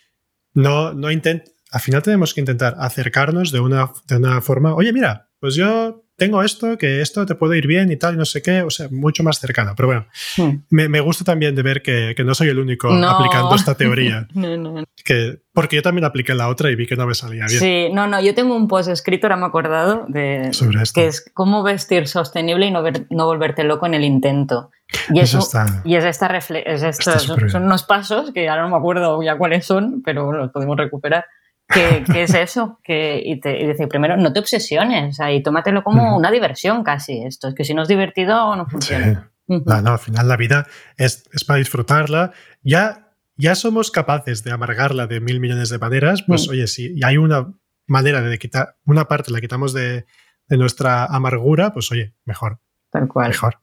no, no, intent, al final tenemos que intentar acercarnos de una, de una forma, oye, mira, pues yo tengo esto, que esto te puede ir bien y tal, y no sé qué, o sea, mucho más cercano. Pero bueno, hmm. me, gusta también de ver que, no soy el único aplicando esta teoría. no, no. Que, porque yo también apliqué la otra y vi que no me salía bien. Sí, no, no, yo tengo un post escrito, ahora me he acordado, de, Sobre esto. que es cómo vestir sostenible y no, no volverte loco en el intento. Y eso, está, y es esta es estos, son, unos pasos que ahora no me acuerdo ya cuáles son, pero los podemos recuperar ¿Qué, es eso? Que, y, te, y dice, primero, no te obsesiones y tómatelo como una diversión casi esto. Es que si no es divertido, no funciona. No, no, al final la vida es, es, para disfrutarla. Ya, ya somos capaces de amargarla de mil millones de maneras, pues mm. oye, si hay una manera de quitar, una parte la quitamos de, de nuestra amargura, pues oye, mejor. Tal cual. Mejor.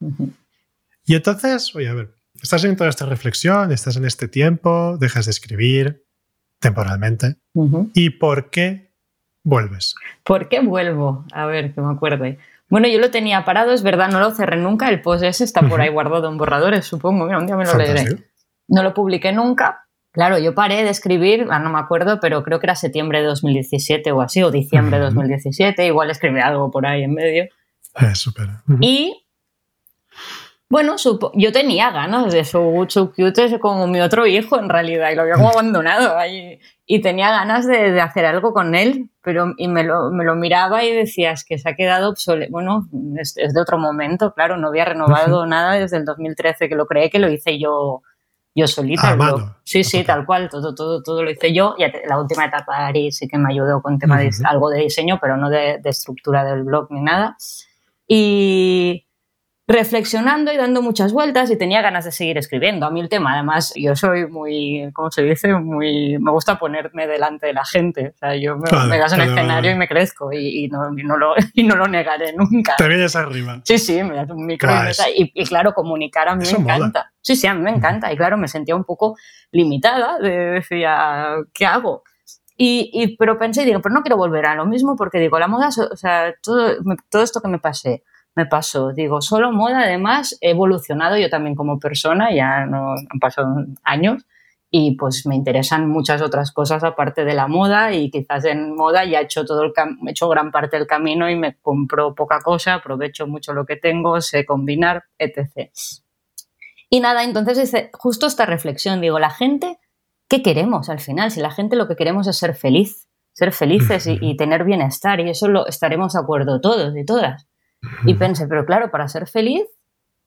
Y entonces, oye, a ver, estás en toda esta reflexión, estás en este tiempo, dejas de escribir, temporalmente. ¿Y por qué vuelves? ¿Por qué vuelvo? A ver, que me acuerde. Bueno, yo lo tenía parado, es verdad, no lo cerré nunca. El post ese está por ahí guardado en borradores, supongo. Mira, un día me lo leeré. No lo publiqué nunca. Claro, yo paré de escribir, ah, no me acuerdo, pero creo que era septiembre de 2017 o así, o diciembre de 2017. Igual escribí algo por ahí en medio. Eh, súper. Y bueno, yo tenía ganas de Good, So Cute, es como mi otro hijo en realidad, y lo había como abandonado ahí. Y tenía ganas de, hacer algo con él, pero y me lo, me lo, miraba y decía, es que se ha quedado obsoleto. Bueno, es, de otro momento, claro, no había renovado nada desde el 2013, que lo creé que lo hice yo, yo solita. Ah, sí, sí, tal cual, todo, todo, todo lo hice yo. Y la última etapa de Ari sí que me ayudó con tema de algo de diseño, pero no de, de estructura del blog ni nada. Y reflexionando y dando muchas vueltas y tenía ganas de seguir escribiendo. A mí el tema, además, yo soy muy, ¿cómo se dice? Muy, me gusta ponerme delante de la gente. O sea, yo me, vale, en el escenario y me crezco y, no, lo, y, no, lo, negaré nunca. Te vienes arriba. Sí, sí, me das un micro y, y, claro, comunicar a mí me encanta. Sí, sí, a mí me encanta. Y claro, me sentía un poco limitada. De, decía, ¿qué hago? Y, pero pensé, digo, pero no quiero volver a lo mismo porque digo, la moda, o sea, todo, todo esto que me pasé, me pasó. Digo, solo moda, además, he evolucionado yo también como persona, ya no han pasado años, y pues me interesan muchas otras cosas aparte de la moda y quizás en moda ya he hecho todo el he hecho gran parte del camino y me compro poca cosa, aprovecho mucho lo que tengo, sé combinar, etc. Y nada, entonces hice justo esta reflexión, digo, la gente, ¿qué queremos al final? Si la gente lo que queremos es ser feliz, ser felices y, y tener bienestar y eso lo estaremos de acuerdo todos y todas. Y pensé, pero claro, para ser feliz,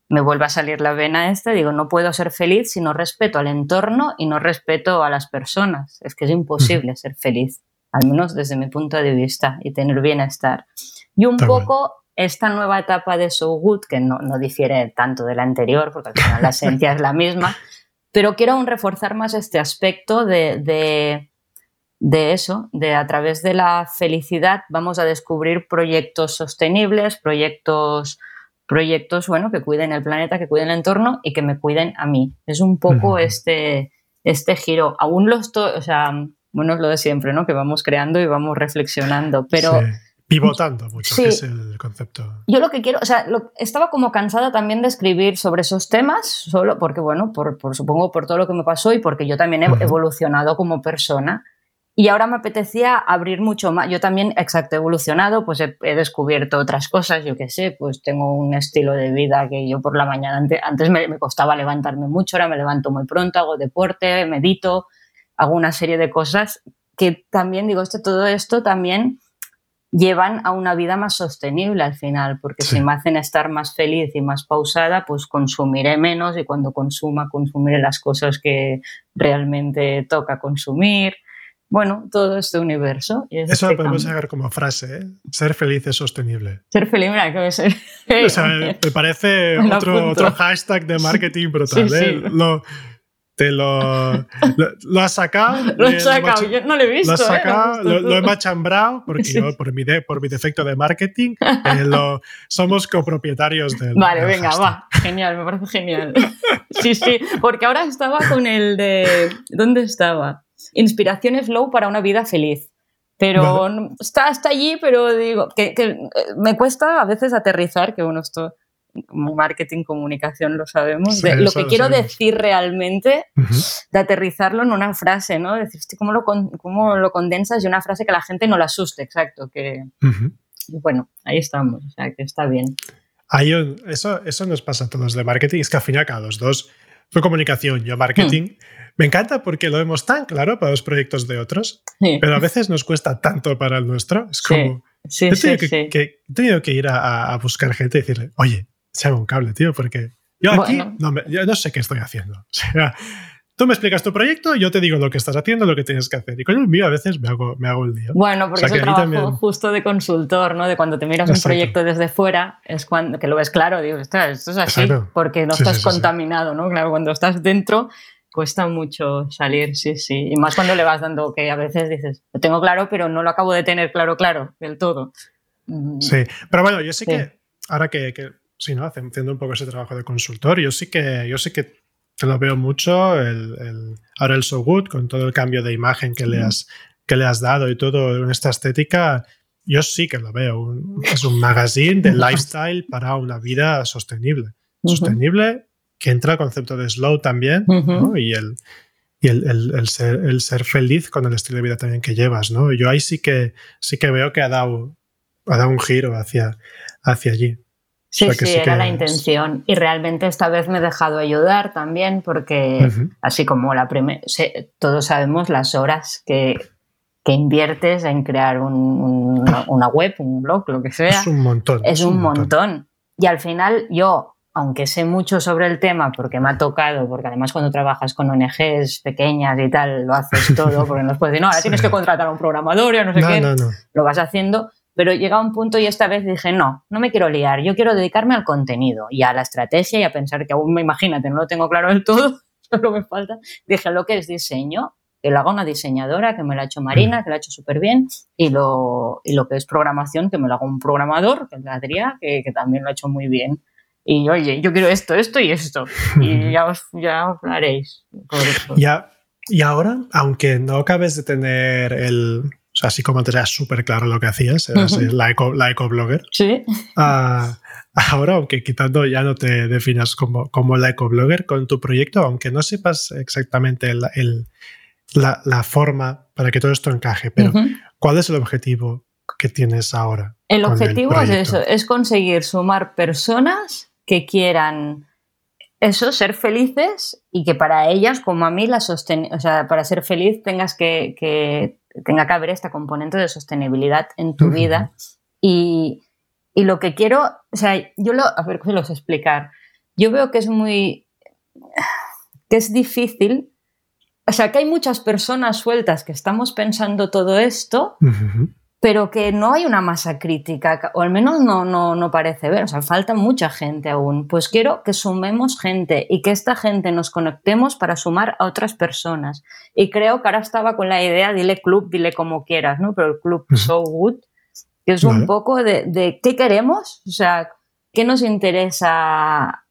me vuelve a salir la vena esta, digo, no puedo ser feliz si no respeto al entorno y no respeto a las personas. Es que es imposible ser feliz, al menos desde mi punto de vista, y tener bienestar. Y un poco esta nueva etapa de So Good, que no, no, difiere tanto de la anterior, porque al final la esencia es la misma, pero quiero aún reforzar más este aspecto de, de de eso, de a través de la felicidad vamos a descubrir proyectos sostenibles, proyectos, proyectos bueno, que cuiden el planeta, que cuiden el entorno y que me cuiden a mí. Es un poco este, este giro. Aún lo estoy, o sea, bueno, es lo de siempre, ¿no? Que vamos creando y vamos reflexionando, pero... Pivotando mucho, que es el concepto. Yo lo que quiero, o sea, estaba como cansada también de escribir sobre esos temas, solo porque, bueno, por, supongo por todo lo que me pasó y porque yo también he evolucionado como persona. Y ahora me apetecía abrir mucho más. Yo también, exacto, he evolucionado, pues he, descubierto otras cosas, yo qué sé, pues tengo un estilo de vida que yo por la mañana, antes, antes me, me, costaba levantarme mucho, ahora me levanto muy pronto, hago deporte, medito, hago una serie de cosas que también, digo, esto, todo esto también llevan a una vida más sostenible al final, porque si me hacen estar más feliz y más pausada, pues consumiré menos y cuando consuma, consumiré las cosas que realmente toca consumir bueno, todo este universo. Eso lo podemos sacar como frase, ¿eh? Ser feliz es sostenible. Ser feliz, mira, que es... o sea, me parece otro, otro, hashtag de marketing brutal. ¿eh? Lo, te lo, lo, has sacado. Lo he sacado, yo no lo he visto. Lo, has ¿eh? sacado, lo, he machambrado, porque yo, por mi, de, por mi defecto de marketing, eh, lo, somos copropietarios del. Vale, venga, va. Genial, me parece genial. Sí, sí, porque ahora estaba con el de. ¿Dónde estaba? Inspiraciones low para una vida feliz. Pero está, hasta allí, pero digo, que, eh, me cuesta a veces aterrizar, que uno esto como marketing, comunicación, lo sabemos, de lo que quiero decir realmente, de aterrizarlo en una frase, ¿no? Decir, ¿cómo lo, cómo lo condensas y una frase que la gente no la asuste, exacto, que... Bueno, ahí estamos, o sea, que está bien. eso, eso nos pasa a todos de marketing, es que al final cada los dos fue comunicación, yo marketing. Hmm. Me encanta porque lo vemos tan claro para los proyectos de otros, pero a veces nos cuesta tanto para el nuestro. Es como... Sí, sí, he, tenido que, he tenido que ir a, buscar gente y decirle, oye, se haga un cable, tío, porque yo aquí no, yo no sé qué estoy haciendo. O sea, tú me explicas tu proyecto, yo te digo lo que estás haciendo, lo que tienes que hacer. Y con el mío a veces me hago, me hago el lío. Bueno, porque es un trabajo justo de consultor, ¿no? De cuando te miras un proyecto desde fuera, es cuando que lo ves claro, digo, esto es así, porque no estás contaminado, ¿no? Claro, cuando estás dentro cuesta mucho salir, sí, sí. Y más cuando le vas dando que a veces dices, lo tengo claro, pero no lo acabo de tener claro, claro, del todo. Mm. Sí, pero bueno, yo sí, que ahora que, que sí, ¿no? Haciendo un poco ese trabajo de consultor, yo sí que, yo sí que lo veo mucho, el, ahora el So Good, con todo el cambio de imagen que le has, que le has dado y todo en esta estética, yo sí que lo veo. es un magazine de lifestyle para una vida sostenible. Sostenible que entra el concepto de slow también, y, el, y el, ser, feliz con el estilo de vida también que llevas. ¿no? Yo ahí sí que, sí que veo que ha dado, ha dado un giro hacia, hacia allí. Sí, sí, era la intención. Y realmente esta vez me he dejado ayudar también porque, así como la primera, todos sabemos las horas que, que inviertes en crear una, web, un blog, lo que sea. Es un montón. Es, un, montón. Y al final yo aunque sé mucho sobre el tema porque me ha tocado, porque además cuando trabajas con ONGs pequeñas y tal, lo haces todo, porque no puedes decir, no, ahora tienes que contratar a un programador, ya no sé qué, lo vas haciendo, Pero llega un punto y esta vez dije, no, no me quiero liar, yo quiero dedicarme al contenido y a la estrategia y a pensar que aún me imagínate, no lo tengo claro del todo, solo me falta. Dije, lo que es diseño, que lo haga una diseñadora, que me lo ha hecho Marina, que lo ha hecho súper bien, y lo, y lo que es programación, que me lo haga un programador, que es Adrián, que, que también lo ha hecho muy bien. Y oye, yo quiero esto, esto y esto. Y ya os, ya os hablaréis. Ya, y ahora, aunque no acabes de tener el. O sea, así como te era súper claro lo que hacías, eras la, eco, la ecoblogger. Sí. Uh, ahora, aunque quitando ya no te definas como, como la ecoblogger, con tu proyecto, aunque no sepas exactamente el, el la, la, forma para que todo esto encaje, pero ¿cuál es el objetivo que tienes ahora? El objetivo es eso, es conseguir sumar personas que quieran eso, ser felices y que para ellas, como a mí, la sosten o sea, para ser feliz tengas que, que, tenga que haber esta componente de sostenibilidad en tu vida. Y, y, lo que quiero, o sea, yo lo, a ver, ¿cómo los explicar? Yo veo que es muy, que es difícil o sea, que hay muchas personas sueltas que estamos pensando todo esto, pero que no hay una masa crítica, o al menos no, no, no parece ver. O sea, falta mucha gente aún. Pues quiero que sumemos gente y que esta gente nos conectemos para sumar a otras personas. Y creo que ahora estaba con la idea, dile club, dile como quieras, ¿no? Pero el club So Good, que es un poco de, de qué queremos, o sea, qué nos interesa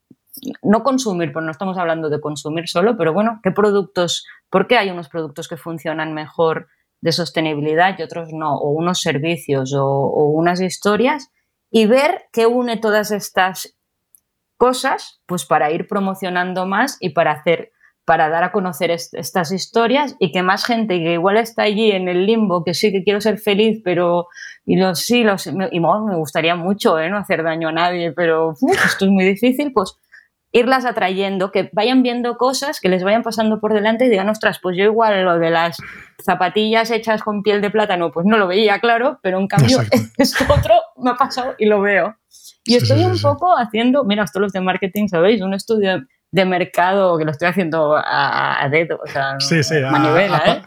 no consumir, pues no estamos hablando de consumir solo, pero bueno, ¿qué productos, por qué hay unos productos que funcionan mejor de sostenibilidad y otros no, o unos servicios o, unas historias, y ver qué une todas estas cosas, pues para ir promocionando más y para hacer para dar a conocer estas historias y que más gente que igual está allí en el limbo, que sí que quiero ser feliz, pero y lo, sí, lo, y me gustaría mucho ¿eh? no hacer daño a nadie, pero esto es muy difícil, pues irlas atrayendo, que vayan viendo cosas, que les vayan pasando por delante y digan, ostras, pues yo igual lo de las zapatillas hechas con piel de plátano, pues no lo veía claro, pero en cambio esto otro me ha pasado y lo veo. Y estoy un poco haciendo, mira, esto los de marketing, ¿sabéis? Un estudio de mercado que lo estoy haciendo a, dedo, o sea, a manivela, ¿eh?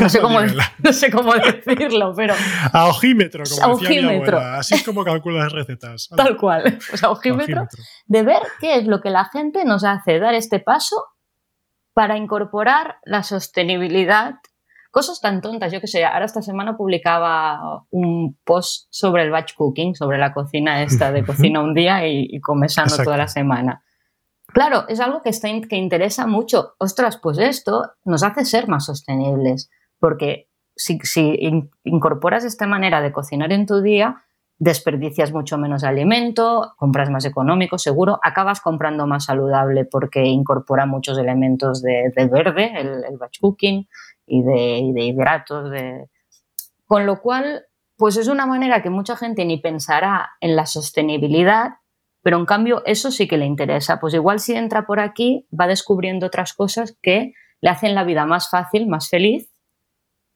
No, sé cómo, no sé cómo decirlo, pero... A ojímetro, como decía Mi abuela. Así es como calculas las recetas. Tal cual. Pues a ojímetro, de ver qué es lo que la gente nos hace dar este paso para incorporar la sostenibilidad. Cosas tan tontas, yo que sé, ahora esta semana publicaba un post sobre el batch cooking, sobre la cocina esta de cocina un día y, y come sano toda la semana. Claro, es algo que, está, que interesa mucho. Ostras, pues esto nos hace ser más sostenibles, porque si, incorporas esta manera de cocinar en tu día, desperdicias mucho menos alimento, compras más económico, seguro, acabas comprando más saludable porque incorpora muchos elementos de, verde, el, batch cooking, y de, de hidratos. De... Con lo cual, pues es una manera que mucha gente ni pensará en la sostenibilidad pero en cambio, eso sí que le interesa. Pues igual si entra por aquí, va descubriendo otras cosas que le hacen la vida más fácil, más feliz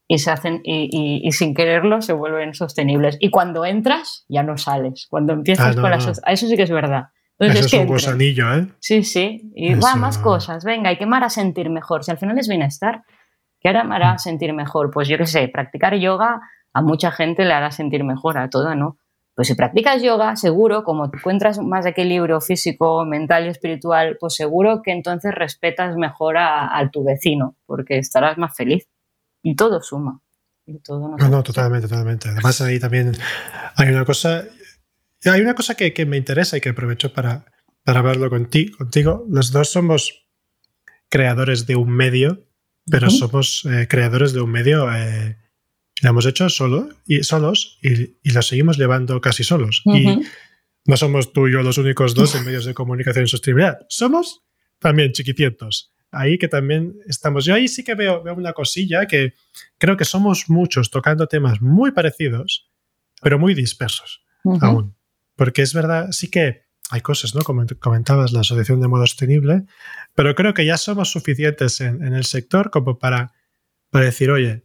y, se hacen, y, sin quererlo se vuelven sostenibles. Y cuando entras, ya no sales. Cuando empiezas ah, con las... Eso sí que es verdad. Entonces, eso es un gusanillo, ¿eh? Sí, sí. Y va, más cosas. Venga, hay que me hará sentir mejor. Si al final es bienestar, ¿qué hará me hará mm. sentir mejor? Pues yo qué sé, practicar yoga a mucha gente le hará sentir mejor, a toda, ¿no? Pues si practicas yoga, seguro, como te encuentras más equilibrio físico, mental y espiritual, pues seguro que entonces respetas mejor a, tu vecino, porque estarás más feliz. Y todo suma. no, no, totalmente, totalmente. Además, ahí también hay una cosa, hay una cosa que, me interesa y que aprovecho para, para verlo contigo, contigo. Los dos somos creadores de un medio, pero somos eh, creadores de un medio eh, lo hemos hecho solo y solos y, y lo seguimos llevando casi solos. Y no somos tú y yo los únicos dos en medios de comunicación y sostenibilidad. Somos también chiquitientos. Ahí que también estamos. Yo ahí sí que veo, veo una cosilla que creo que somos muchos tocando temas muy parecidos, pero muy dispersos aún. Porque es verdad, sí que hay cosas, ¿no? Como comentabas, la Asociación de Modo Sostenible, pero creo que ya somos suficientes en, en el sector como para, para decir, oye,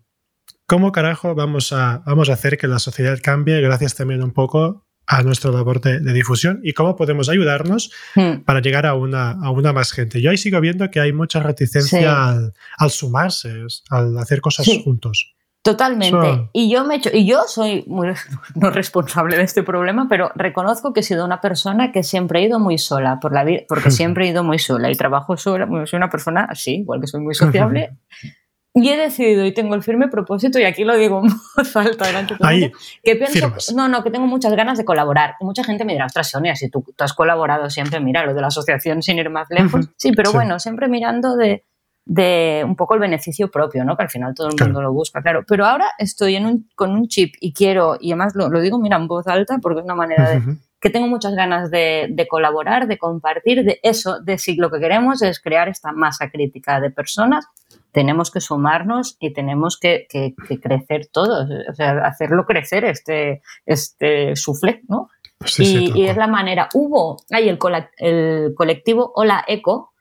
¿Cómo carajo vamos a, vamos a hacer que la sociedad cambie gracias también un poco a nuestra labor de, difusión y cómo podemos ayudarnos hmm. para llegar a una, a una más gente? Yo ahí sigo viendo que hay mucha reticencia al, sumarse, al hacer cosas juntos. Totalmente. Y yo me y yo soy muy no responsable de este problema, pero reconozco que he sido una persona que siempre he ido muy sola por la vida, porque siempre he ido muy sola y trabajo sola. Soy una persona así, igual que soy muy sociable. Y he decidido y tengo el firme propósito, y aquí lo digo en voz alta delante de Ahí, que pienso, no, no, que tengo muchas ganas de colaborar. Y mucha gente me dirá, ostras, Sonia, si tú, tú, has colaborado siempre, mira, lo de la asociación sin ir más lejos. Sí, pero bueno, siempre mirando de, de un poco el beneficio propio, ¿no? Que al final todo el mundo lo busca, claro. Pero ahora estoy en un, con un chip y quiero, y además lo, lo, digo, mira, en voz alta, porque es una manera de que tengo muchas ganas de, de, colaborar, de compartir, de eso, de si lo que queremos es crear esta masa crítica de personas tenemos que sumarnos y tenemos que, que, que, crecer todos, o sea, hacerlo crecer este, este sufle, ¿no? Sí, y, sí, y, es la manera. Hubo, hay el, el colectivo Hola Eco,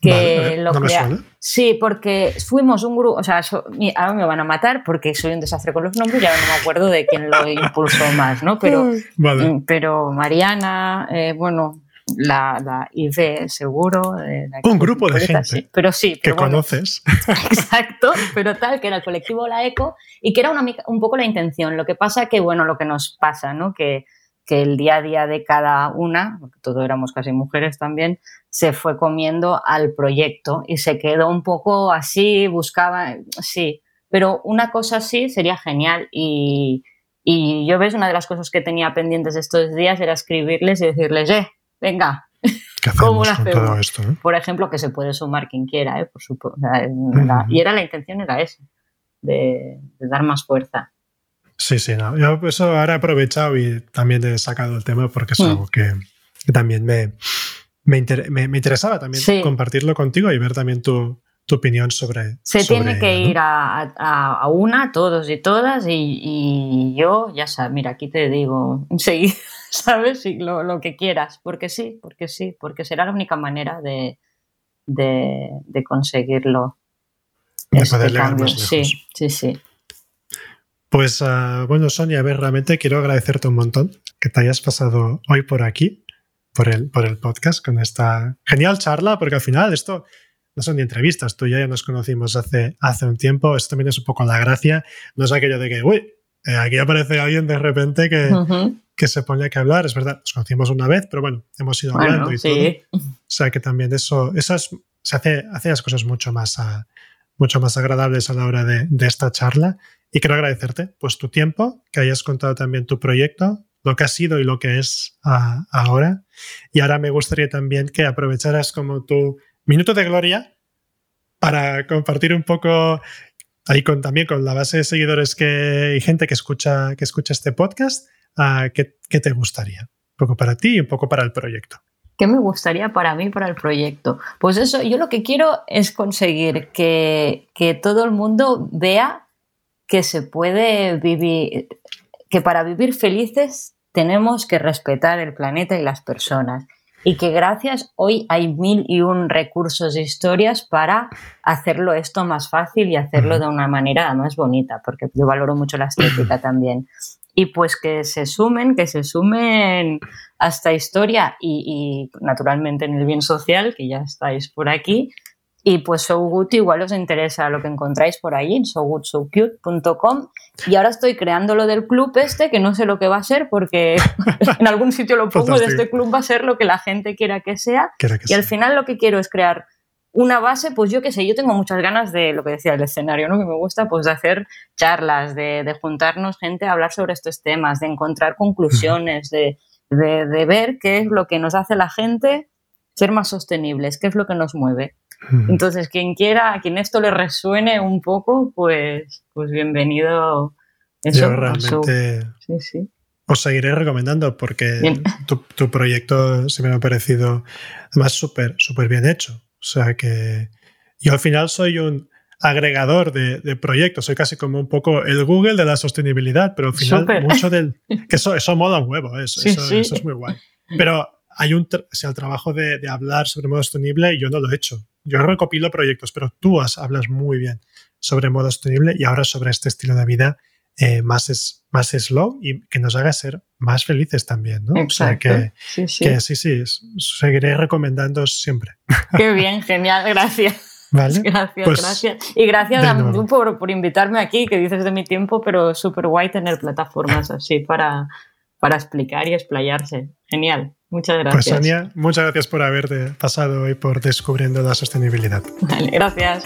que vale, lo no crea. Sí, porque fuimos un grupo, o sea, so, ahora me van a matar porque soy un desastre con los nombres, ya no me acuerdo de quién lo impulsó más, ¿no? Pero, vale. pero Mariana, eh, bueno, la, la IV seguro. La un grupo de gente sí, pero sí, pero que bueno, conoces. Exacto, pero tal, que era el colectivo La Eco y que era una, un poco la intención. Lo que pasa que, bueno, lo que nos pasa, ¿no? Que, que el día a día de cada una, porque todos éramos casi mujeres también, se fue comiendo al proyecto y se quedó un poco así, buscaba, sí, pero una cosa así sería genial y, y yo ves, una de las cosas que tenía pendientes estos días era escribirles y decirles, eh, venga, ¿Cómo lo hacemos? Todo esto, eh? Por ejemplo, que se puede sumar quien quiera, ¿eh? Por supuesto. Sea, uh -huh. Y era la intención, era esa, de, de dar más fuerza. Sí, sí, no. Yo eso ahora he aprovechado y también he sacado el tema porque es Mm. algo que, que también me, me, inter- me- me interesaba también Sí. compartirlo contigo y ver también tu, tu opinión sobre. Se sobre tiene que ¿no? ir a, a- a una, todos y todas, y, y yo, ya sabes, mira, aquí te digo, enseguida, ¿sabes? Y lo, lo que quieras, porque sí, porque sí, porque será la única manera de, de, de conseguirlo. De este poder llegar más lejos. Sí, sí, sí. Pues ah, bueno, Sonia, a ver, realmente quiero agradecerte un montón que te hayas pasado hoy por aquí, por el, por el podcast, con esta genial charla, porque al final esto no son ni entrevistas, tú y yo ya nos conocimos hace, hace un tiempo, esto también es un poco la gracia, no es aquello de que, uy, eh, aquí aparece alguien de repente que. Que se pone aquí a hablar, es verdad, nos conocimos una vez, pero bueno, hemos ido hablando Bueno, y todo. sí. O sea que también eso, eso es- se hace, hace las cosas mucho más, a- mucho más agradables a la hora de, de esta charla. Y quiero agradecerte pues tu tiempo, que hayas contado también tu proyecto, lo que ha sido y lo que es ah, ahora. Y ahora me gustaría también que aprovecharas como tu minuto de gloria para compartir un poco ahí con, también con la base de seguidores que, y gente que escucha, que escucha este podcast, ¿qué, qué te gustaría? Un poco para ti y un poco para el proyecto. ¿Qué me gustaría para mí, para el proyecto? Pues eso, yo lo que quiero es conseguir que, que todo el mundo vea que se puede vivir, que para vivir felices tenemos que respetar el planeta y las personas. Y que gracias hoy hay mil y un recursos e historias para hacerlo esto más fácil y hacerlo de una manera más bonita, porque yo valoro mucho la estética también. Y pues que se sumen, que se sumen a esta historia y, y, naturalmente en el bien social, que ya estáis por aquí. Y pues So Good igual os interesa lo que encontráis por ahí en sogoodSoCute.com. Y ahora estoy creando lo del club este, que no sé lo que va a ser porque en algún sitio lo pongo, de este club va a ser lo que la gente quiera que sea. Quiera que Y al final lo que quiero es crear una base, pues yo qué sé, yo tengo muchas ganas de lo que decía el escenario, ¿no? Que me gusta, pues de hacer charlas, de, de juntarnos gente a hablar sobre estos temas, de encontrar conclusiones, de, de, de ver qué es lo que nos hace la gente ser más sostenibles, qué es lo que nos mueve. Entonces, quien quiera, a quien esto le resuene un poco, pues, pues bienvenido. Eso, Yo realmente Sí, sí. os seguiré recomendando porque tu, tu proyecto se me ha parecido además súper súper bien hecho. O sea que yo al final soy un agregador de, de proyectos, soy casi como un poco el Google de la sostenibilidad, pero al final Súper. mucho del... que eso, eso mola un huevo, eso, Sí, eso, sí. eso es muy guay. Pero hay un, o sea, el trabajo de, de hablar sobre modo sostenible yo no lo he hecho. Yo recopilo proyectos, pero tú has- hablas muy bien sobre modo sostenible y ahora sobre este estilo de vida eh, más, es, más slow y que nos haga ser más felices también, ¿no? O sea Exacto. que, sí, sí. que sí, sí, seguiré recomendando siempre. Qué bien, genial, gracias. Vale. Gracias, Pues, gracias. Y gracias a tú por, por invitarme aquí, que dices de mi tiempo, pero súper guay tener plataformas así para, para explicar y explayarse. Genial. Muchas Pues gracias. Sonia, muchas gracias por haberte pasado hoy por descubriendo la sostenibilidad. Vale, gracias.